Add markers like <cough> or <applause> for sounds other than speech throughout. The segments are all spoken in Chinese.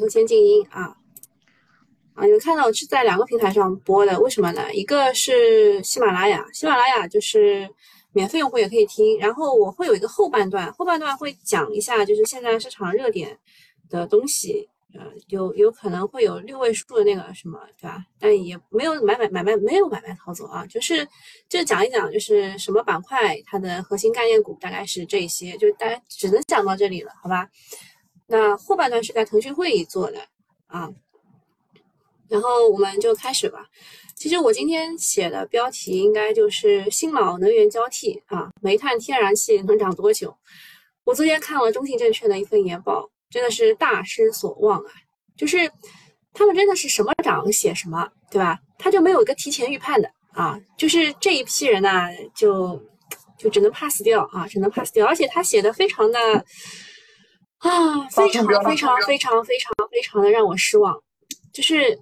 优先静音啊啊！你们看到是在两个平台上播的，为什么呢？一个是喜马拉雅，喜马拉雅就是免费用户也可以听。然后我会有一个后半段，后半段会讲一下就是现在市场热点的东西。呃，有有可能会有六位数的那个什么，对吧？但也没有买买买卖，没有买卖操作啊，就是就讲一讲，就是什么板块它的核心概念股大概是这些，就大家只能讲到这里了，好吧？那后半段是在腾讯会议做的啊，然后我们就开始吧。其实我今天写的标题应该就是新老能源交替啊，煤炭、天然气能涨多久？我昨天看了中信证券的一份研报。真的是大失所望啊！就是他们真的是什么涨写什么，对吧？他就没有一个提前预判的啊！就是这一批人呢，就就只能 pass 掉啊，只能 pass 掉。而且他写的非常的啊，非常非常非常非常非常的让我失望。就是，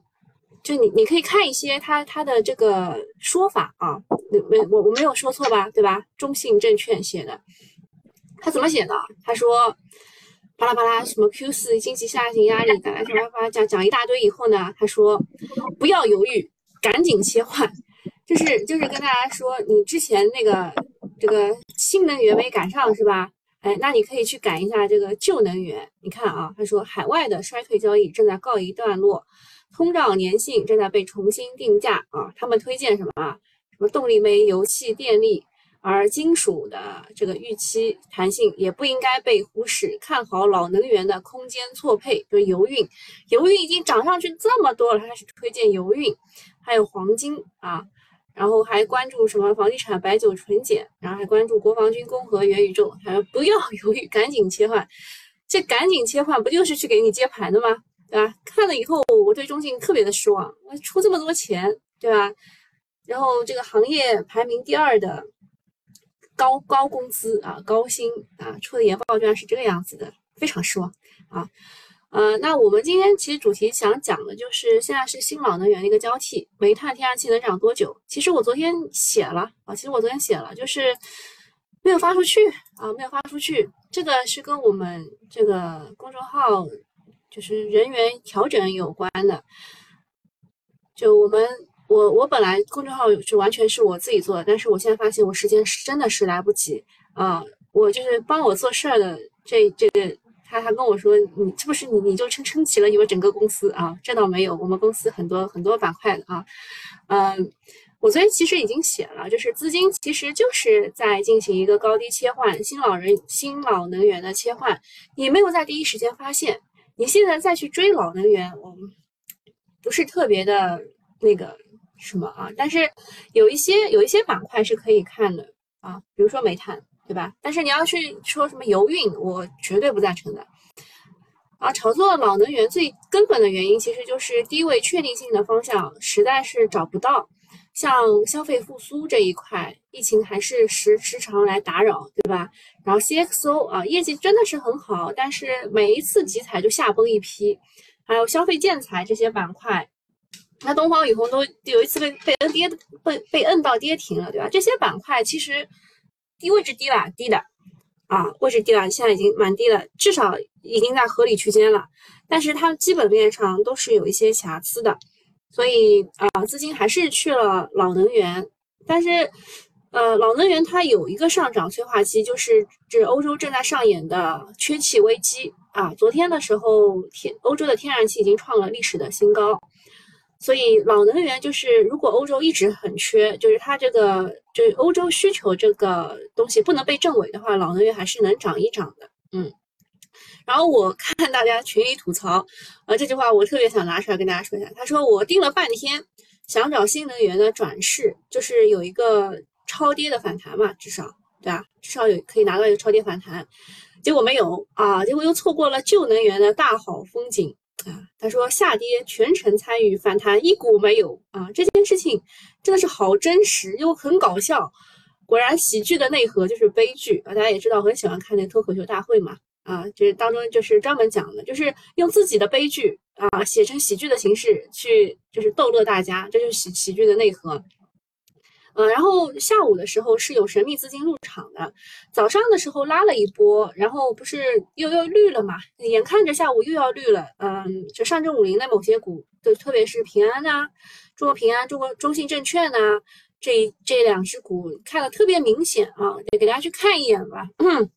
就你你可以看一些他他的这个说法啊，没我我没有说错吧？对吧？中信证券写的，他怎么写的？他说。巴拉巴拉，什么 Q 四经济下行压力，巴拉巴拉巴拉讲讲一大堆以后呢，他说不要犹豫，赶紧切换，就是就是跟大家说，你之前那个这个新能源没赶上是吧？哎，那你可以去赶一下这个旧能源。你看啊，他说海外的衰退交易正在告一段落，通胀粘性正在被重新定价啊。他们推荐什么啊？什么动力煤、油气、电力。而金属的这个预期弹性也不应该被忽视，看好老能源的空间错配，就是油运，油运已经涨上去这么多了，他开始推荐油运，还有黄金啊，然后还关注什么房地产、白酒、纯碱，然后还关注国防军工和元宇宙，他说不要犹豫，赶紧切换，这赶紧切换不就是去给你接盘的吗？对吧？看了以后我对中信特别的失望，出这么多钱，对吧？然后这个行业排名第二的。高高工资啊，高薪啊，出的研报居然是这个样子的，非常失望啊。呃，那我们今天其实主题想讲的就是现在是新老能源的一个交替，煤炭、天然气能涨多久？其实我昨天写了啊，其实我昨天写了，就是没有发出去啊，没有发出去。这个是跟我们这个公众号就是人员调整有关的，就我们。我我本来公众号是完全是我自己做的，但是我现在发现我时间是真的是来不及啊！我就是帮我做事儿的这这个，他还跟我说，你是不是你你就撑撑起了你们整个公司啊？这倒没有，我们公司很多很多板块的啊。嗯，我昨天其实已经写了，就是资金其实就是在进行一个高低切换，新老人新老能源的切换，你没有在第一时间发现，你现在再去追老能源，我不是特别的那个。什么啊？但是有一些有一些板块是可以看的啊，比如说煤炭，对吧？但是你要去说什么油运，我绝对不赞成的啊！炒作老能源最根本的原因，其实就是低位确定性的方向实在是找不到。像消费复苏这一块，疫情还是时时常来打扰，对吧？然后 CXO 啊，业绩真的是很好，但是每一次集采就下崩一批，还有消费建材这些板块。那东方雨虹都有一次被被摁跌被被摁到跌停了，对吧？这些板块其实低位置低了，低的啊，位置低了，现在已经蛮低了，至少已经在合理区间了。但是它基本面上都是有一些瑕疵的，所以啊，资金还是去了老能源。但是呃，老能源它有一个上涨催化剂，就是这欧洲正在上演的缺气危机啊。昨天的时候，天欧洲的天然气已经创了历史的新高。所以老能源就是，如果欧洲一直很缺，就是它这个就是欧洲需求这个东西不能被证伪的话，老能源还是能涨一涨的。嗯，然后我看大家群里吐槽，呃，这句话我特别想拿出来跟大家说一下。他说我盯了半天，想找新能源的转势，就是有一个超跌的反弹嘛，至少对吧？至少有可以拿到一个超跌反弹，结果没有啊，结果又错过了旧能源的大好风景。啊，他说下跌全程参与反弹一股没有啊，这件事情真的是好真实又很搞笑。果然喜剧的内核就是悲剧啊！大家也知道，很喜欢看那脱口秀大会嘛啊，就是当中就是专门讲的，就是用自己的悲剧啊写成喜剧的形式去就是逗乐大家，这就是喜喜剧的内核。呃，然后下午的时候是有神秘资金入场的，早上的时候拉了一波，然后不是又又绿了嘛？眼看着下午又要绿了，嗯，就上证五零的某些股，就特别是平安呐，中国平安、中国中信证券呐，这这两只股看的特别明显啊，就给大家去看一眼吧。嗯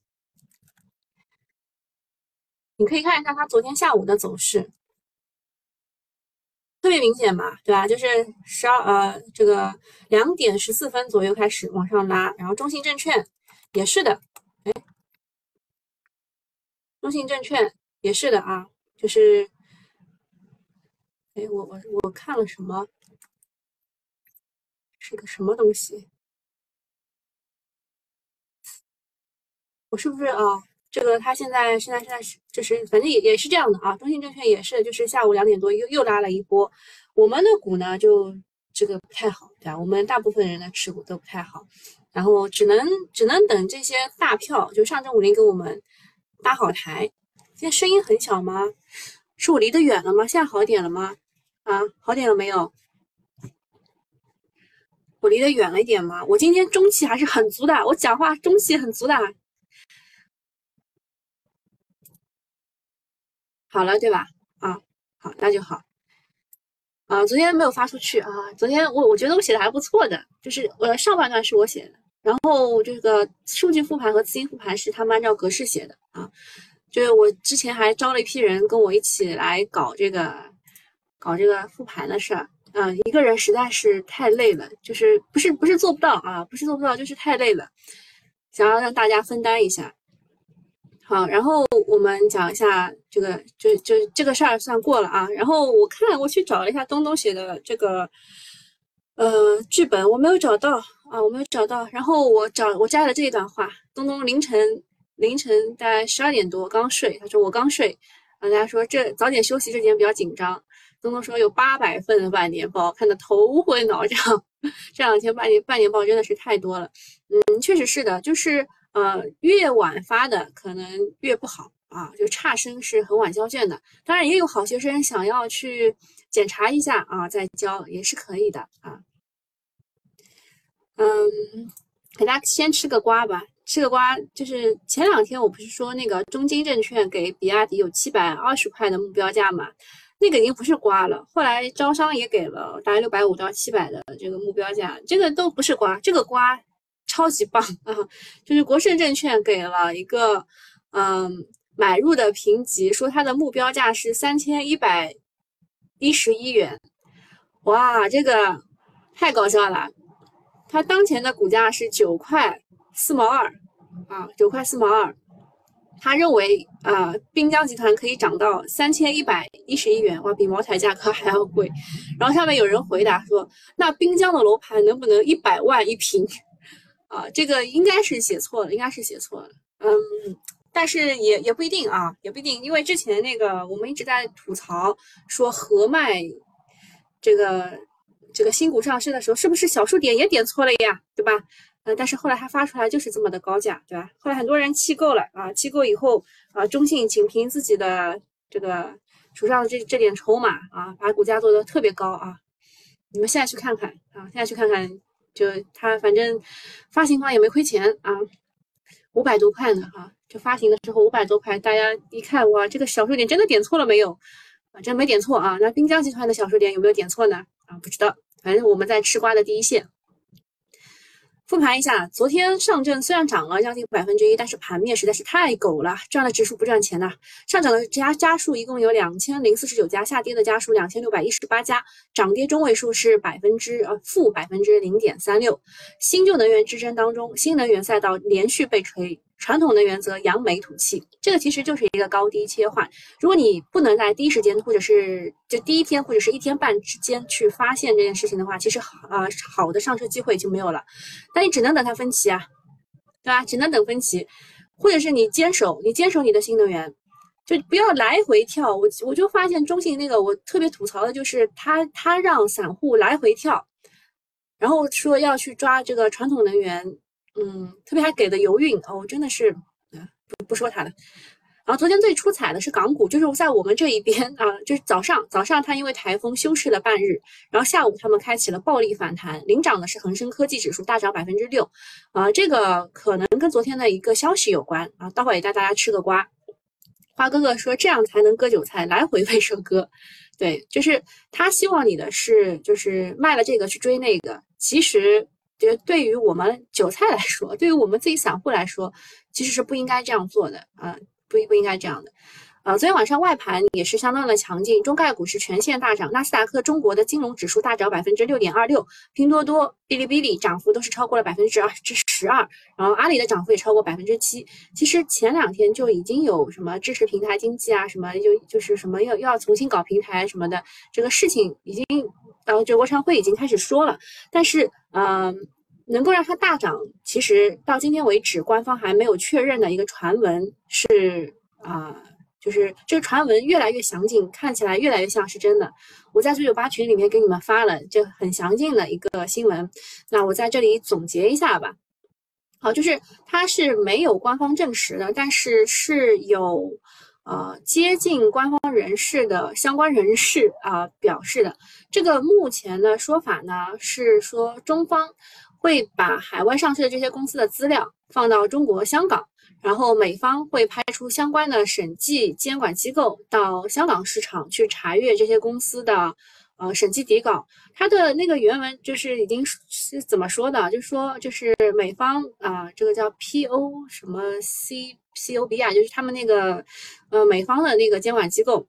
你可以看一下它昨天下午的走势。特别明显嘛，对吧？就是十二呃，这个两点十四分左右开始往上拉，然后中信证券也是的，哎，中信证券也是的啊，就是，哎，我我我看了什么？是个什么东西？我是不是啊？这个它现在现在现在是就是反正也也是这样的啊，中信证券也是，就是下午两点多又又拉了一波，我们的股呢就这个不太好，对吧？我们大部分人的持股都不太好，然后只能只能等这些大票，就上证五零给我们搭好台。现在声音很小吗？是我离得远了吗？现在好点了吗？啊，好点了没有？我离得远了一点吗？我今天中气还是很足的，我讲话中气很足的。好了，对吧？啊，好，那就好。啊，昨天没有发出去啊。昨天我我觉得我写的还不错的，就是我上半段是我写的，然后这个数据复盘和资金复盘是他们按照格式写的啊。就是我之前还招了一批人跟我一起来搞这个搞这个复盘的事儿，嗯，一个人实在是太累了，就是不是不是做不到啊，不是做不到，就是太累了，想要让大家分担一下。好，然后我们讲一下这个，就就这个事儿算过了啊。然后我看我去找了一下东东写的这个呃剧本，我没有找到啊，我没有找到。然后我找我摘了这一段话，东东凌晨凌晨大概十二点多刚睡，他说我刚睡，啊，大家说这早点休息，这几天比较紧张。东东说有八百份的半年报，看得头昏脑胀。这两天半年半年报真的是太多了，嗯，确实是的，就是。呃，越晚发的可能越不好啊，就差生是很晚交卷的。当然，也有好学生想要去检查一下啊，再交也是可以的啊。嗯，给大家先吃个瓜吧，吃个瓜。就是前两天我不是说那个中金证券给比亚迪有七百二十块的目标价嘛？那个已经不是瓜了。后来招商也给了大概六百五到七百的这个目标价，这个都不是瓜，这个瓜。超级棒啊！就是国盛证券给了一个嗯买入的评级，说它的目标价是三千一百一十一元。哇，这个太搞笑了！它当前的股价是九块四毛二啊，九块四毛二。他认为啊，滨江集团可以涨到三千一百一十一元，哇，比茅台价格还要贵。然后下面有人回答说，那滨江的楼盘能不能一百万一平？<laughs> 啊，这个应该是写错了，应该是写错了。嗯，但是也也不一定啊，也不一定，因为之前那个我们一直在吐槽说合脉这个这个新股上市的时候，是不是小数点也点错了呀？对吧？呃，但是后来它发出来就是这么的高价，对吧？后来很多人气够了啊，气够以后啊，中信仅凭自己的这个手上的这这点筹码啊，把股价做的特别高啊。你们现在去看看啊，现在去看看。就他反正发行方也没亏钱啊，五百多块呢哈，就发行的时候五百多块，大家一看哇，这个小数点真的点错了没有？啊，真没点错啊。那滨江集团的小数点有没有点错呢？啊，不知道，反正我们在吃瓜的第一线。复盘一下，昨天上证虽然涨了将近百分之一，但是盘面实在是太狗了，赚了指数不赚钱呐。上涨的家家数一共有两千零四十九家，下跌的家数两千六百一十八家，涨跌中位数是百分之呃负百分之零点三六。新旧能源之争当中，新能源赛道连续被锤。传统能源则扬眉吐气，这个其实就是一个高低切换。如果你不能在第一时间，或者是就第一天或者是一天半之间去发现这件事情的话，其实啊好的上车机会就没有了。那你只能等它分歧啊，对吧？只能等分歧，或者是你坚守，你坚守你的新能源，就不要来回跳。我我就发现中信那个我特别吐槽的就是他他让散户来回跳，然后说要去抓这个传统能源。嗯，特别还给的油运哦，真的是，不不说他了，然后昨天最出彩的是港股，就是在我们这一边啊，就是早上早上它因为台风休市了半日，然后下午他们开启了暴力反弹，领涨的是恒生科技指数大涨百分之六，啊，这个可能跟昨天的一个消息有关啊，待会也带大家吃个瓜。花哥哥说这样才能割韭菜，来回 <laughs> 被收割，对，就是他希望你的是就是卖了这个去追那个，其实。觉得对于我们韭菜来说，对于我们自己散户来说，其实是不应该这样做的啊，不不应该这样的。啊，昨天晚上外盘也是相当的强劲，中概股是全线大涨，纳斯达克中国的金融指数大涨百分之六点二六，拼多多、哔哩哔哩涨幅都是超过了百分之二至十二，然后阿里的涨幅也超过百分之七。其实前两天就已经有什么支持平台经济啊，什么就就是什么要要重新搞平台什么的这个事情已经，然后就国常会已经开始说了，但是嗯，能够让它大涨，其实到今天为止官方还没有确认的一个传闻是啊。就是这个传闻越来越详尽，看起来越来越像是真的。我在九九八群里面给你们发了这很详尽的一个新闻，那我在这里总结一下吧。好，就是它是没有官方证实的，但是是有呃接近官方人士的相关人士啊表示的。这个目前的说法呢是说中方会把海外上市的这些公司的资料放到中国香港。然后美方会派出相关的审计监管机构到香港市场去查阅这些公司的呃审计底稿。它的那个原文就是已经是怎么说的？就是说，就是美方啊，这个叫 P O 什么 C C O B 啊，就是他们那个呃美方的那个监管机构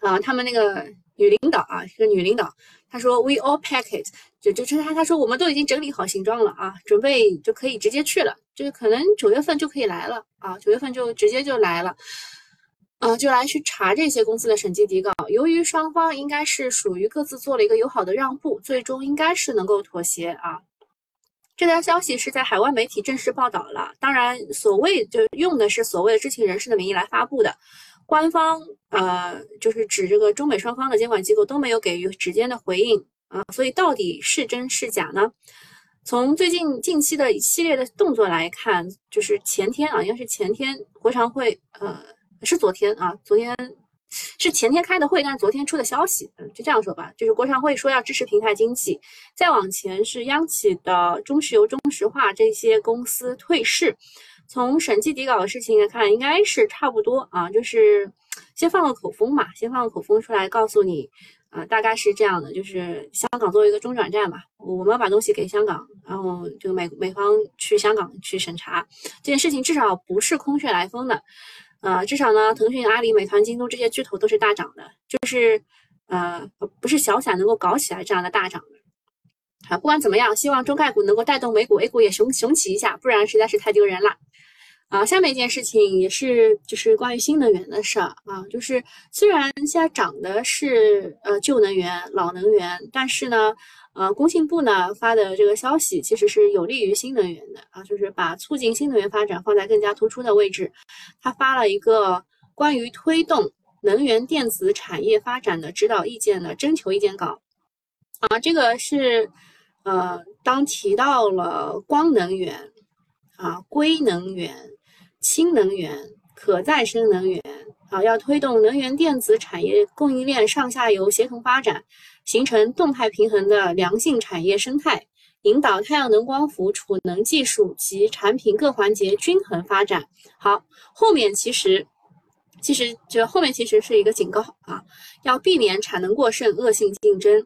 啊，他们那个女领导啊，是个女领导，她说 We all pack it。就就是她她说我们都已经整理好行装了啊，准备就可以直接去了，就是可能九月份就可以来了啊，九月份就直接就来了，啊，就来去查这些公司的审计底稿。由于双方应该是属于各自做了一个友好的让步，最终应该是能够妥协啊。这条消息是在海外媒体正式报道了，当然所谓就用的是所谓的知情人士的名义来发布的，官方呃就是指这个中美双方的监管机构都没有给予直接的回应。啊，所以到底是真是假呢？从最近近期的一系列的动作来看，就是前天啊，应该是前天国常会，呃，是昨天啊，昨天是前天开的会，但是昨天出的消息，嗯，就这样说吧，就是国常会说要支持平台经济，再往前是央企的中石油、中石化这些公司退市。从审计底稿的事情来看，应该是差不多啊，就是先放个口风嘛，先放个口风出来告诉你。啊，大概是这样的，就是香港作为一个中转站嘛，我们要把东西给香港，然后就美美方去香港去审查这件事情，至少不是空穴来风的，呃，至少呢，腾讯、阿里、美团、京东这些巨头都是大涨的，就是呃，不是小散能够搞起来这样的大涨的。啊，不管怎么样，希望中概股能够带动美股、A 股也雄雄起一下，不然实在是太丢人了。啊，下面一件事情也是，就是关于新能源的事儿啊。就是虽然现在涨的是呃旧能源、老能源，但是呢，呃，工信部呢发的这个消息其实是有利于新能源的啊，就是把促进新能源发展放在更加突出的位置。他发了一个关于推动能源电子产业发展的指导意见的征求意见稿啊，这个是呃，当提到了光能源啊、硅能源。氢能源、可再生能源啊，要推动能源电子产业供应链上下游协同发展，形成动态平衡的良性产业生态，引导太阳能光伏储能技术及产品各环节均衡发展。好，后面其实其实这后面其实是一个警告啊，要避免产能过剩、恶性竞争，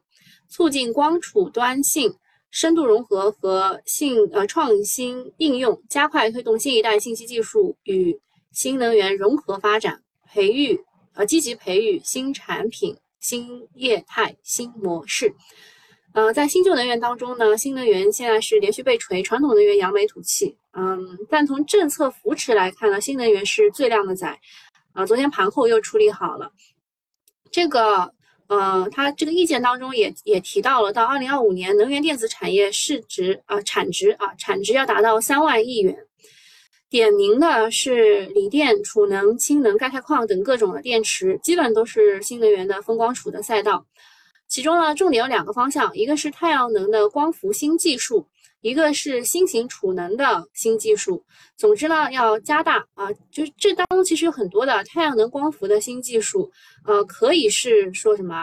促进光储端性。深度融合和信呃创新应用，加快推动新一代信息技术与新能源融合发展，培育呃积极培育新产品、新业态、新模式。呃，在新旧能源当中呢，新能源现在是连续被锤，传统能源扬眉吐气。嗯，但从政策扶持来看呢，新能源是最靓的仔。啊，昨天盘后又处理好了这个。呃，他这个意见当中也也提到了，到二零二五年，能源电子产业市值啊产值啊产值要达到三万亿元。点名的是锂电、储能、氢能、钙钛矿等各种的电池，基本都是新能源的风光储的赛道。其中呢，重点有两个方向，一个是太阳能的光伏新技术，一个是新型储能的新技术。总之呢，要加大啊，就是这当中其实有很多的太阳能光伏的新技术，呃，可以是说什么？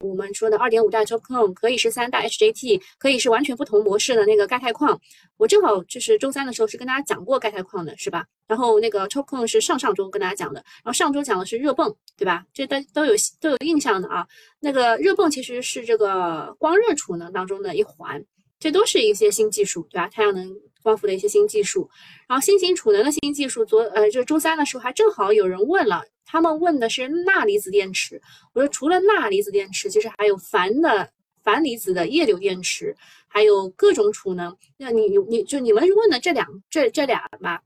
我们说的二点五代 TOPCon 可以是三代 HJT，可以是完全不同模式的那个钙钛矿。我正好就是周三的时候是跟大家讲过钙钛矿的，是吧？然后那个 TOPCon 是上上周跟大家讲的，然后上周讲的是热泵，对吧？这都都有都有印象的啊。那个热泵其实是这个光热储能当中的一环，这都是一些新技术，对吧？太阳能光伏的一些新技术，然后新型储能的新技术，昨呃就周三的时候还正好有人问了。他们问的是钠离子电池，我说除了钠离子电池，其实还有钒的钒离子的液流电池，还有各种储能。那你你就你们问的这两这这俩吧，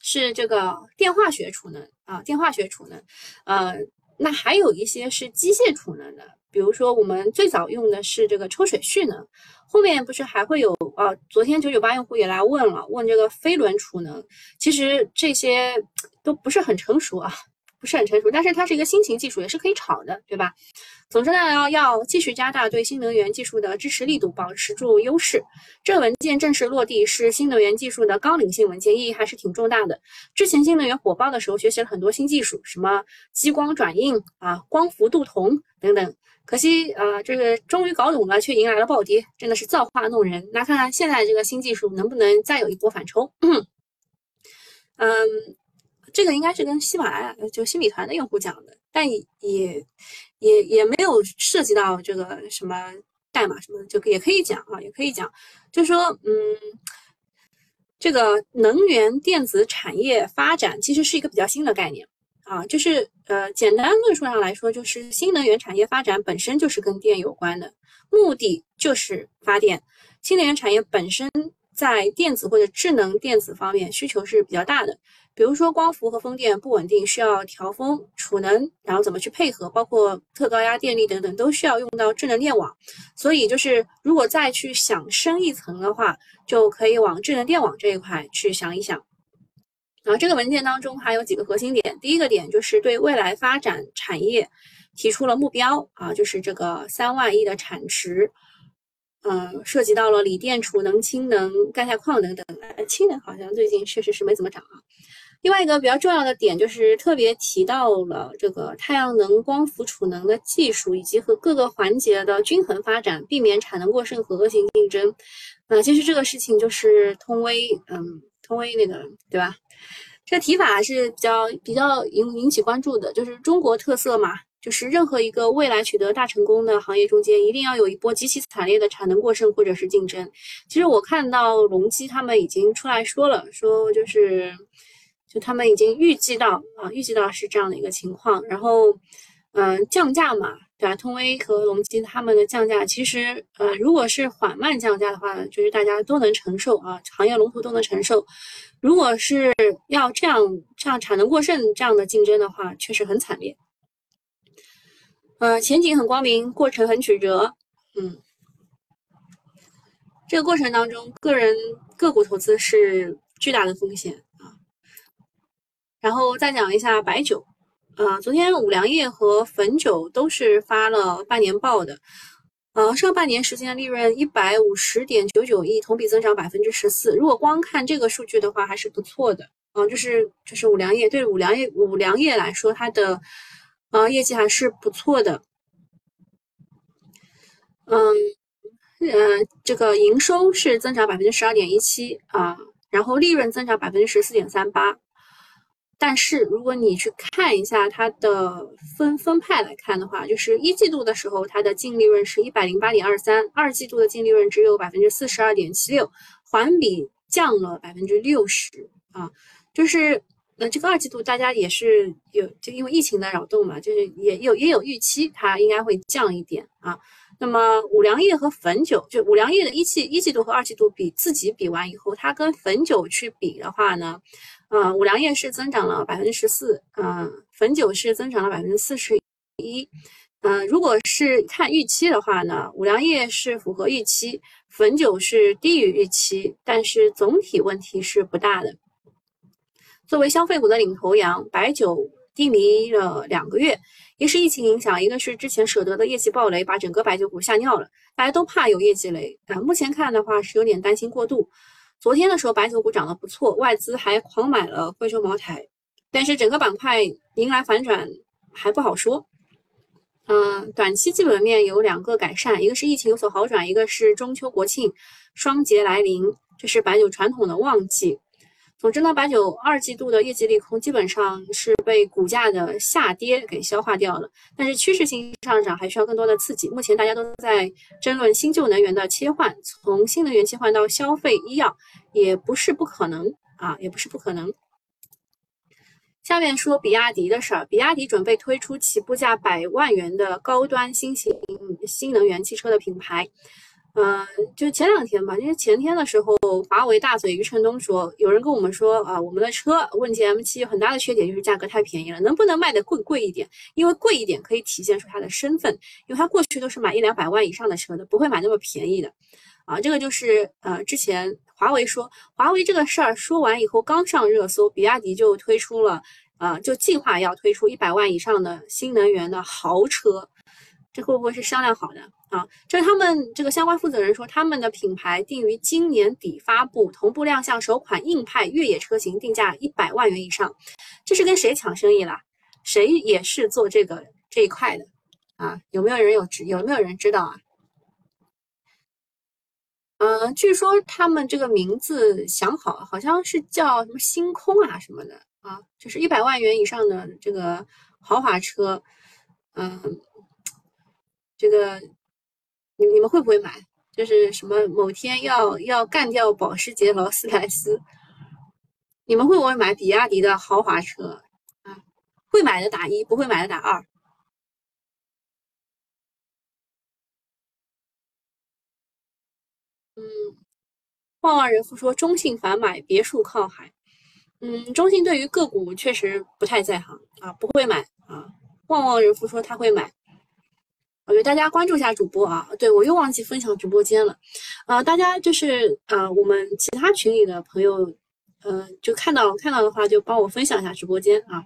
是这个电化学储能啊，电化学储能。呃，那还有一些是机械储能的，比如说我们最早用的是这个抽水蓄能，后面不是还会有啊？昨天九九八用户也来问了，问这个飞轮储能，其实这些都不是很成熟啊。不是很成熟，但是它是一个新型技术，也是可以炒的，对吧？总之呢，要要继续加大对新能源技术的支持力度，保持住优势。这文件正式落地，是新能源技术的纲领性文件，意义还是挺重大的。之前新能源火爆的时候，学习了很多新技术，什么激光转印啊、光伏镀铜等等。可惜啊，这个终于搞懂了，却迎来了暴跌，真的是造化弄人。那看看现在这个新技术能不能再有一波反抽？嗯。这个应该是跟喜马拉雅就新米团的用户讲的，但也也也没有涉及到这个什么代码什么，就也可以讲啊，也可以讲，就说嗯，这个能源电子产业发展其实是一个比较新的概念啊，就是呃，简单论述上来说，就是新能源产业发展本身就是跟电有关的，目的就是发电。新能源产业本身在电子或者智能电子方面需求是比较大的。比如说光伏和风电不稳定，需要调峰储能，然后怎么去配合，包括特高压电力等等，都需要用到智能电网。所以就是如果再去想深一层的话，就可以往智能电网这一块去想一想。然后这个文件当中还有几个核心点，第一个点就是对未来发展产业提出了目标啊，就是这个三万亿的产值。嗯，涉及到了锂电、储能、氢能、钙钛矿等等。氢能好像最近确实是没怎么涨啊。另外一个比较重要的点就是特别提到了这个太阳能光伏储能的技术以及和各个环节的均衡发展，避免产能过剩和恶性竞争。呃，其实这个事情就是通威，嗯，通威那个对吧？这个提法是比较比较引引起关注的，就是中国特色嘛，就是任何一个未来取得大成功的行业中间，一定要有一波极其惨烈的产能过剩或者是竞争。其实我看到隆基他们已经出来说了，说就是。就他们已经预计到啊，预计到是这样的一个情况，然后，嗯，降价嘛，对吧？通威和隆基他们的降价，其实呃，如果是缓慢降价的话，就是大家都能承受啊，行业龙头都能承受。如果是要这样这样产能过剩这样的竞争的话，确实很惨烈。呃，前景很光明，过程很曲折。嗯，这个过程当中，个人个股投资是巨大的风险啊。然后再讲一下白酒，呃，昨天五粮液和汾酒都是发了半年报的，呃，上半年实现利润一百五十点九九亿，同比增长百分之十四。如果光看这个数据的话，还是不错的，嗯，就是就是五粮液对五粮液五粮液来说，它的呃业绩还是不错的，嗯呃，这个营收是增长百分之十二点一七啊，然后利润增长百分之十四点三八。但是如果你去看一下它的分分派来看的话，就是一季度的时候，它的净利润是一百零八点二三，二季度的净利润只有百分之四十二点七六，环比降了百分之六十啊。就是那这个二季度大家也是有，就因为疫情的扰动嘛，就是也有也有预期它应该会降一点啊。那么五粮液和汾酒，就五粮液的一季一季度和二季度比自己比完以后，它跟汾酒去比的话呢？嗯，五粮液是增长了百分之十四，嗯，汾酒是增长了百分之四十一，嗯，如果是看预期的话呢，五粮液是符合预期，汾酒是低于预期，但是总体问题是不大的。作为消费股的领头羊，白酒低迷了两个月，一是疫情影响，一个是之前舍得的业绩暴雷，把整个白酒股吓尿了，大家都怕有业绩雷啊。目前看的话是有点担心过度。昨天的时候白酒股涨得不错，外资还狂买了贵州茅台，但是整个板块迎来反转还不好说。嗯，短期基本面有两个改善，一个是疫情有所好转，一个是中秋国庆双节来临，这是白酒传统的旺季。总之呢，白酒二季度的业绩利空基本上是被股价的下跌给消化掉了，但是趋势性上涨还需要更多的刺激。目前大家都在争论新旧能源的切换，从新能源切换到消费医药也不是不可能啊，也不是不可能。下面说比亚迪的事儿，比亚迪准备推出起步价百万元的高端新型新能源汽车的品牌。嗯，就前两天吧，因为前天的时候，华为大嘴余承东说，有人跟我们说啊，我们的车问界 M7 很大的缺点就是价格太便宜了，能不能卖的贵贵一点？因为贵一点可以体现出它的身份，因为它过去都是买一两百万以上的车的，不会买那么便宜的。啊，这个就是呃，之前华为说华为这个事儿说完以后刚上热搜，比亚迪就推出了，呃，就计划要推出一百万以上的新能源的豪车。这会不会是商量好的啊？这是他们这个相关负责人说，他们的品牌定于今年底发布，同步亮相首款硬派越野车型，定价一百万元以上。这是跟谁抢生意了？谁也是做这个这一块的啊？有没有人有知？有没有人知道啊？嗯，据说他们这个名字想好，好像是叫什么星空啊什么的啊，就是一百万元以上的这个豪华车，嗯。这个你你们会不会买？就是什么某天要要干掉保时捷、劳斯莱斯，你们会不会买比亚迪的豪华车啊？会买的打一，不会买的打二。嗯，旺旺人夫说中信反买别墅靠海。嗯，中信对于个股确实不太在行啊，不会买啊。旺旺人夫说他会买。我觉得大家关注一下主播啊，对我又忘记分享直播间了，啊，大家就是呃，我们其他群里的朋友，呃，就看到看到的话就帮我分享一下直播间啊。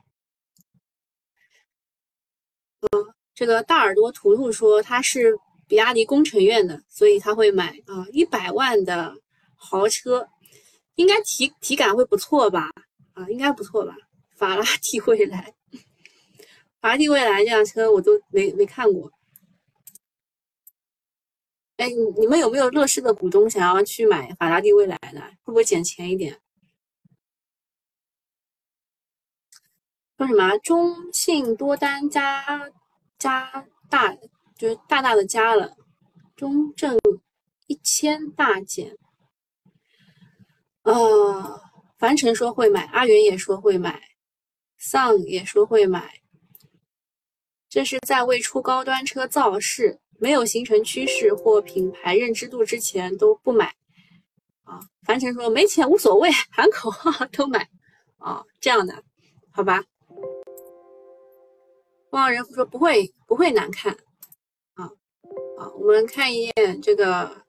嗯，这个大耳朵图图说他是比亚迪工程院的，所以他会买啊一百万的豪车，应该体体感会不错吧？啊，应该不错吧？法拉第未来，法拉第未来这辆车我都没没看过。哎，你们有没有乐视的股东想要去买法拉第未来的？会不会减钱一点？说什么中信多单加加大，就是大大的加了，中证一千大减。呃，樊晨说会买，阿元也说会买，丧也说会买，这是在为出高端车造势。没有形成趋势或品牌认知度之前都不买啊。樊晨说没钱无所谓，喊口号都买啊，这样的好吧？望人夫说不会不会难看啊啊！我们看一眼这个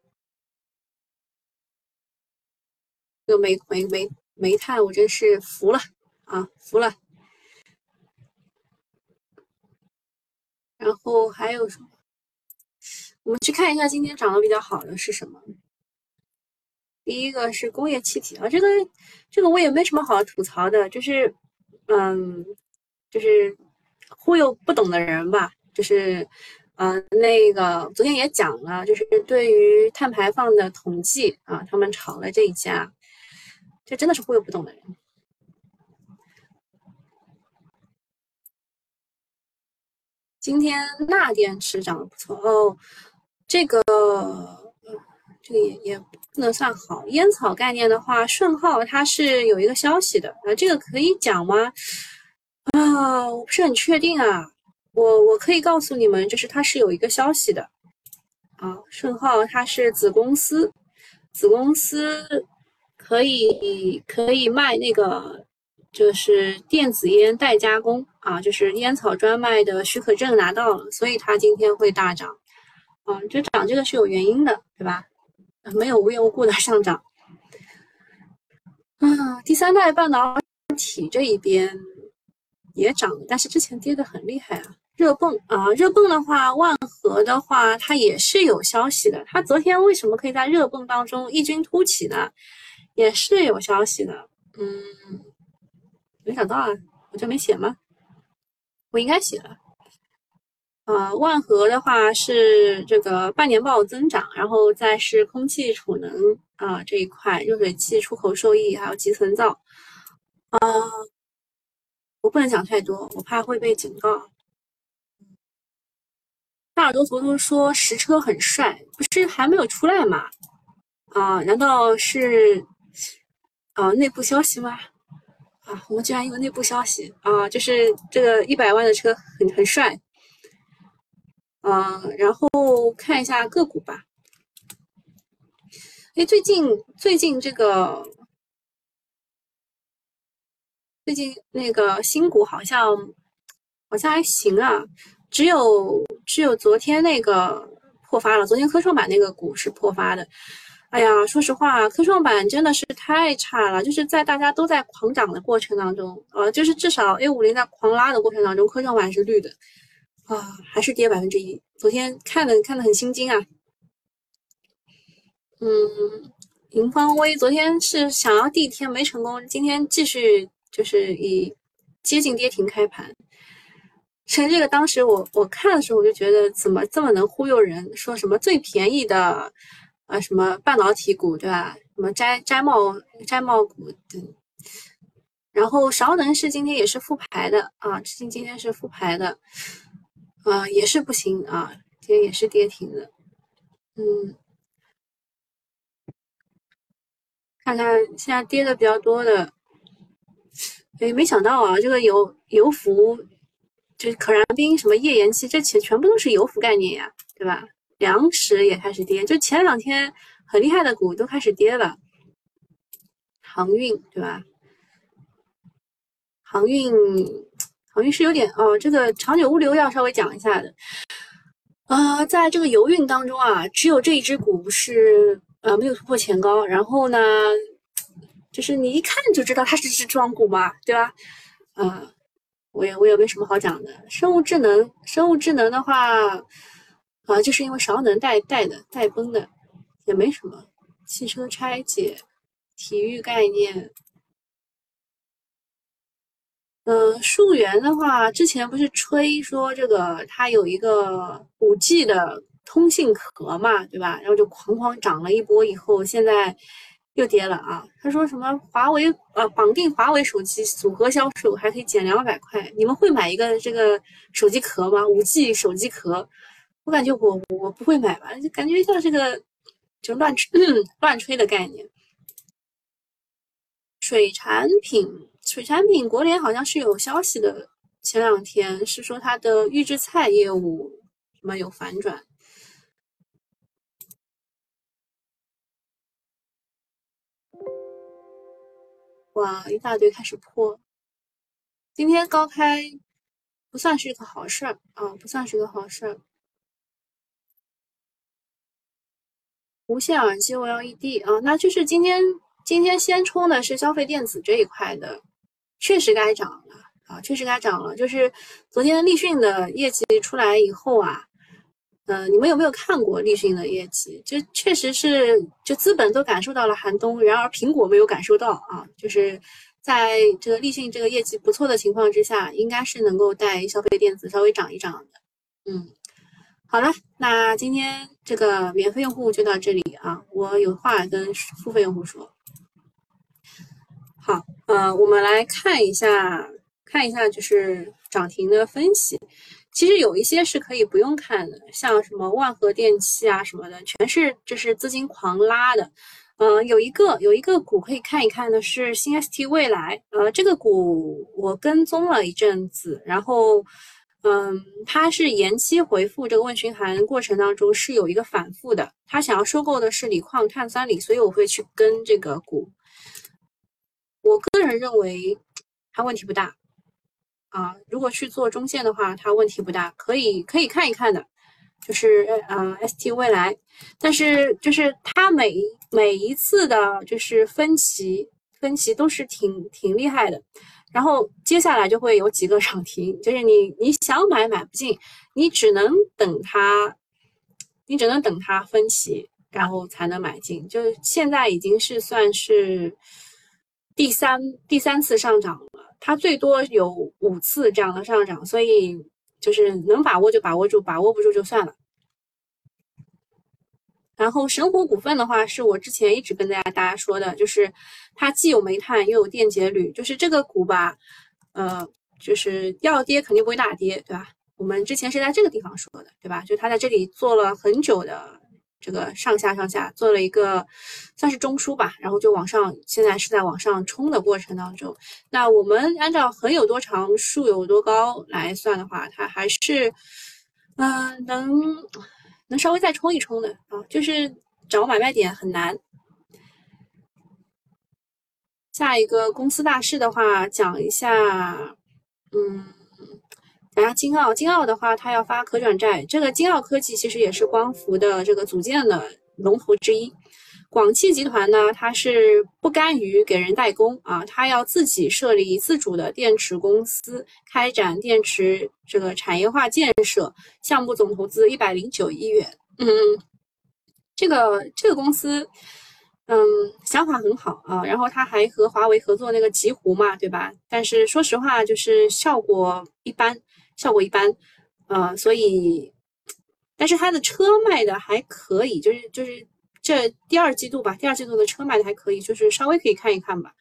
这个煤煤煤煤炭，我真是服了啊服了。然后还有什么？我们去看一下今天涨得比较好的是什么？第一个是工业气体啊，这个这个我也没什么好吐槽的，就是嗯，就是忽悠不懂的人吧，就是嗯，那个昨天也讲了，就是对于碳排放的统计啊，他们炒了这一家，这真的是忽悠不懂的人。今天钠电池涨得不错哦。这个，这个也也不能算好。烟草概念的话，顺浩它是有一个消息的啊，这个可以讲吗？啊，我不是很确定啊。我我可以告诉你们，就是它是有一个消息的啊。顺浩它是子公司，子公司可以可以卖那个，就是电子烟代加工啊，就是烟草专卖的许可证拿到了，所以它今天会大涨。啊，就涨这个是有原因的，对吧？没有无缘无故的上涨。啊，第三代半导体这一边也涨，但是之前跌的很厉害啊。热泵啊，热泵的话，万和的话，它也是有消息的。它昨天为什么可以在热泵当中异军突起呢？也是有消息的。嗯，没想到啊，我这没写吗？我应该写了。呃，万和的话是这个半年报增长，然后再是空气储能啊这一块，热水器出口受益，还有集成灶。啊，我不能讲太多，我怕会被警告。大耳朵图图说实车很帅，不是还没有出来吗？啊，难道是啊内部消息吗？啊，我们居然有内部消息啊，就是这个一百万的车很很帅。啊，然后看一下个股吧。哎，最近最近这个最近那个新股好像好像还行啊。只有只有昨天那个破发了，昨天科创板那个股是破发的。哎呀，说实话，科创板真的是太差了，就是在大家都在狂涨的过程当中，呃，就是至少 A 五零在狂拉的过程当中，科创板是绿的，啊，还是跌百分之一。昨天看的看的很心惊啊。嗯，盈方微昨天是想要第一天没成功，今天继续就是以接近跌停开盘。其实这个当时我我看的时候，我就觉得怎么这么能忽悠人？说什么最便宜的，啊，什么半导体股，对吧？什么摘摘帽摘帽股等。然后韶能是今天也是复牌的啊，至今今天是复牌的，啊，也是不行啊，今天也是跌停的。嗯，看看现在跌的比较多的，哎，没想到啊，这个油油服。就是可燃冰什么页岩气，这全全部都是油服概念呀，对吧？粮食也开始跌，就前两天很厉害的股都开始跌了。航运对吧？航运，航运是有点哦，这个长久物流要稍微讲一下的。啊，在这个油运当中啊，只有这一只股是呃没有突破前高，然后呢，就是你一看就知道它是只庄股嘛，对吧？嗯。我也我也没什么好讲的，生物智能，生物智能的话，啊，就是因为韶能带带的带崩的，也没什么。汽车拆解，体育概念，嗯，数源的话，之前不是吹说这个它有一个五 G 的通信壳嘛，对吧？然后就哐哐涨了一波，以后现在。又跌了啊！他说什么华为呃绑定华为手机组合销售还可以减两百块，你们会买一个这个手机壳吗？五 G 手机壳，我感觉我我不会买吧，就感觉像这个就乱吹乱吹的概念。水产品，水产品国联好像是有消息的，前两天是说它的预制菜业务什么有反转。哇，一大堆开始破。今天高开不算是一个好事儿啊，不算是个好事儿。无线耳机 OLED 啊，那就是今天今天先冲的是消费电子这一块的，确实该涨了啊，确实该涨了。就是昨天立讯的业绩出来以后啊。嗯，你们有没有看过立讯的业绩？就确实是，就资本都感受到了寒冬，然而苹果没有感受到啊。就是在这个立讯这个业绩不错的情况之下，应该是能够带消费电子稍微涨一涨的。嗯，好了，那今天这个免费用户就到这里啊，我有话跟付费用户说。好，呃，我们来看一下，看一下就是涨停的分析。其实有一些是可以不用看的，像什么万和电器啊什么的，全是就是资金狂拉的。嗯，有一个有一个股可以看一看的是新 ST 未来，呃，这个股我跟踪了一阵子，然后嗯，他是延期回复这个问询函过程当中是有一个反复的，他想要收购的是锂矿碳酸锂，所以我会去跟这个股。我个人认为它问题不大。啊，如果去做中线的话，它问题不大，可以可以看一看的，就是呃，ST 未来，但是就是它每每一次的，就是分歧分歧都是挺挺厉害的，然后接下来就会有几个涨停，就是你你想买买不进，你只能等它，你只能等它分歧，然后才能买进。就是现在已经是算是第三第三次上涨了，它最多有五次这样的上涨，所以就是能把握就把握住，把握不住就算了。然后神火股份的话，是我之前一直跟大家大家说的，就是它既有煤炭又有电解铝，就是这个股吧，呃，就是要跌肯定不会大跌，对吧？我们之前是在这个地方说的，对吧？就它在这里做了很久的这个上下上下，做了一个算是中枢吧，然后就往上，现在是在往上冲的过程当中。那我们按照横有多长，竖有多高来算的话，它还是嗯能。能稍微再冲一冲的啊，就是找买卖点很难。下一个公司大事的话，讲一下，嗯，讲下金奥。金奥的话，它要发可转债。这个金奥科技其实也是光伏的这个组件的龙头之一。广汽集团呢，它是不甘于给人代工啊，它要自己设立自主的电池公司，开展电池这个产业化建设项目，总投资一百零九亿元。嗯，这个这个公司，嗯，想法很好啊。然后他还和华为合作那个极狐嘛，对吧？但是说实话，就是效果一般，效果一般。呃，所以，但是他的车卖的还可以，就是就是。这第二季度吧，第二季度的车卖的还可以，就是稍微可以看一看吧。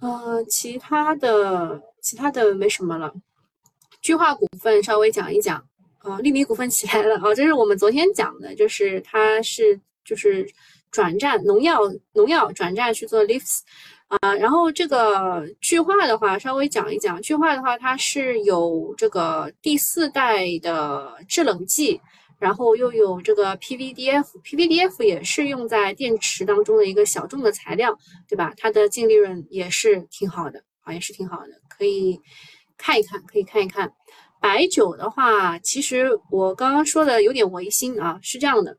呃，其他的其他的没什么了。聚化股份稍微讲一讲。啊，利民股份起来了啊，这是我们昨天讲的，就是它是就是转战农药农药转战去做 lifts 啊。然后这个聚化的话，稍微讲一讲。聚化的话，它是有这个第四代的制冷剂。然后又有这个 PVDF，PVDF 也是用在电池当中的一个小众的材料，对吧？它的净利润也是挺好的啊，也是挺好的，可以看一看，可以看一看。白酒的话，其实我刚刚说的有点违心啊，是这样的，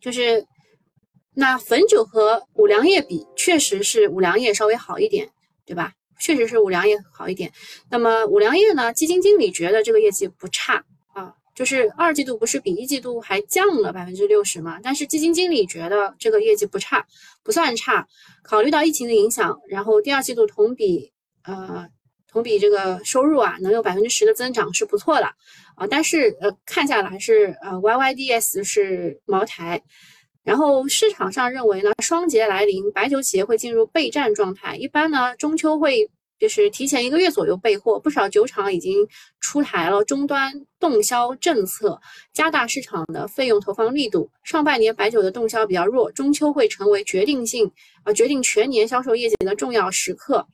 就是那汾酒和五粮液比，确实是五粮液稍微好一点，对吧？确实是五粮液好一点。那么五粮液呢，基金经理觉得这个业绩不差啊。就是二季度不是比一季度还降了百分之六十吗？但是基金经理觉得这个业绩不差，不算差。考虑到疫情的影响，然后第二季度同比呃同比这个收入啊能有百分之十的增长是不错的啊。但是呃看下来是呃 YYDS 是茅台，然后市场上认为呢双节来临，白酒企业会进入备战状态，一般呢中秋会。就是提前一个月左右备货，不少酒厂已经出台了终端动销政策，加大市场的费用投放力度。上半年白酒的动销比较弱，中秋会成为决定性啊决定全年销售业绩的重要时刻。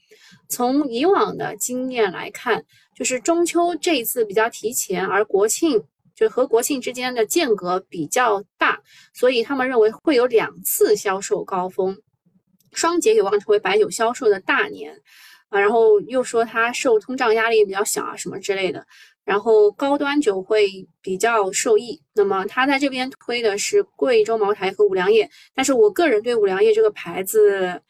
从以往的经验来看，就是中秋这一次比较提前，而国庆就和国庆之间的间隔比较大，所以他们认为会有两次销售高峰，双节有望成为白酒销售的大年啊。然后又说它受通胀压力比较小啊，什么之类的。然后高端酒会比较受益。那么他在这边推的是贵州茅台和五粮液，但是我个人对五粮液这个牌子，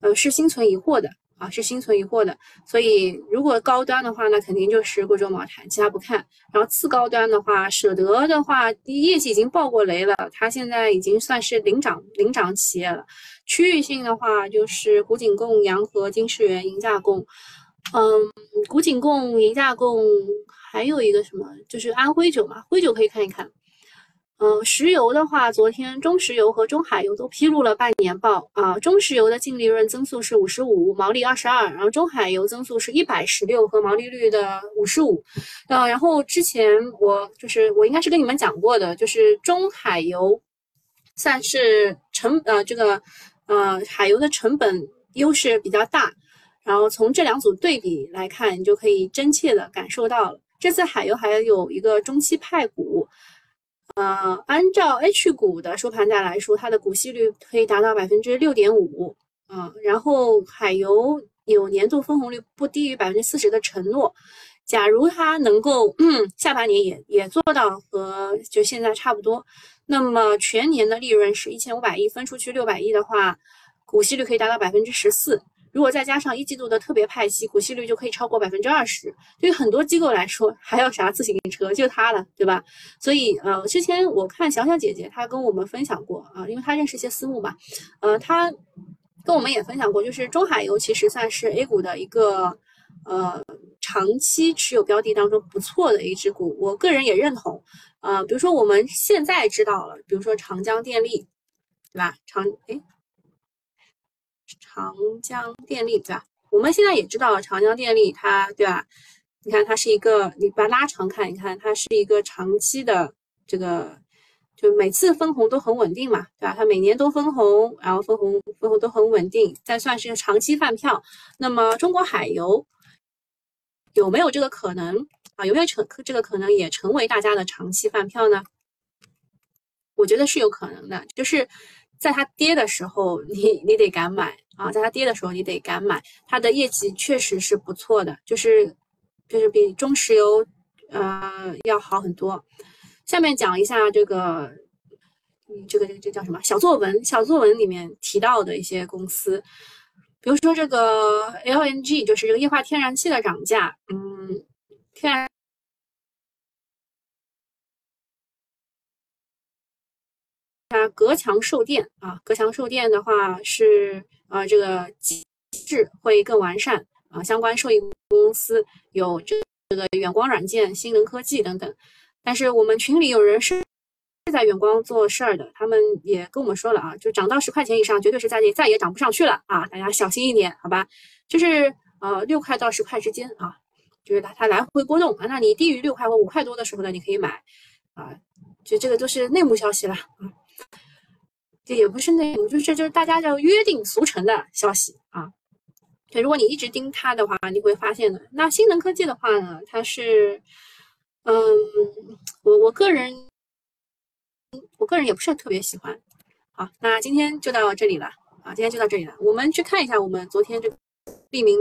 呃，是心存疑惑的啊，是心存疑惑的。所以如果高端的话，那肯定就是贵州茅台，其他不看。然后次高端的话，舍得的话，业绩已经爆过雷了，它现在已经算是领涨领涨企业了。区域性的话，就是古井贡、洋河、金世源、银价贡。嗯，古井贡、银价贡，还有一个什么，就是安徽酒嘛，徽酒可以看一看。嗯，石油的话，昨天中石油和中海油都披露了半年报啊，中石油的净利润增速是五十五，毛利二十二，然后中海油增速是一百十六和毛利率的五十五。呃，然后之前我就是我应该是跟你们讲过的，就是中海油算是成呃这个。呃，海油的成本优势比较大，然后从这两组对比来看，你就可以真切的感受到了。这次海油还有一个中期派股，呃，按照 H 股的收盘价来说，它的股息率可以达到百分之六点五，啊，然后海油有年度分红率不低于百分之四十的承诺。假如它能够嗯下半年也也做到和就现在差不多。那么全年的利润是一千五百亿，分出去六百亿的话，股息率可以达到百分之十四。如果再加上一季度的特别派息，股息率就可以超过百分之二十。对于很多机构来说，还要啥自行车？就它了，对吧？所以呃，之前我看小小姐姐她跟我们分享过啊，因为她认识一些私募嘛，呃，她跟我们也分享过，就是中海油其实算是 A 股的一个呃长期持有标的当中不错的一只股，我个人也认同。呃，比如说我们现在知道了，比如说长江电力，对吧？长哎。长江电力对吧？我们现在也知道长江电力，它对吧？你看它是一个，你把它拉长看，你看它是一个长期的这个，就每次分红都很稳定嘛，对吧？它每年都分红，然后分红分红都很稳定，再算是一个长期饭票。那么中国海油有没有这个可能啊？有没有成这个可能也成为大家的长期饭票呢？我觉得是有可能的，就是在它跌的时候，你你得敢买。啊，在它跌的时候你得敢买，它的业绩确实是不错的，就是就是比中石油呃要好很多。下面讲一下这个，嗯，这个这个这叫什么小作文？小作文里面提到的一些公司，比如说这个 LNG，就是这个液化天然气的涨价，嗯，天然啊，隔墙售电啊，隔墙售电的话是。啊，这个机制会更完善啊，相关受益公司有这这个远光软件、新能科技等等。但是我们群里有人是是在远光做事儿的，他们也跟我们说了啊，就涨到十块钱以上，绝对是再也再也涨不上去了啊，大家小心一点，好吧？就是呃六块到十块之间啊，就是它它来回波动啊，那你低于六块或五块多的时候呢，你可以买啊，就这个都是内幕消息了啊。这也不是那种，就是就是大家叫约定俗成的消息啊。对，如果你一直盯它的话，你会发现的。那新能科技的话呢，它是，嗯，我我个人，我个人也不是特别喜欢。好，那今天就到这里了啊，今天就到这里了。我们去看一下我们昨天这个利明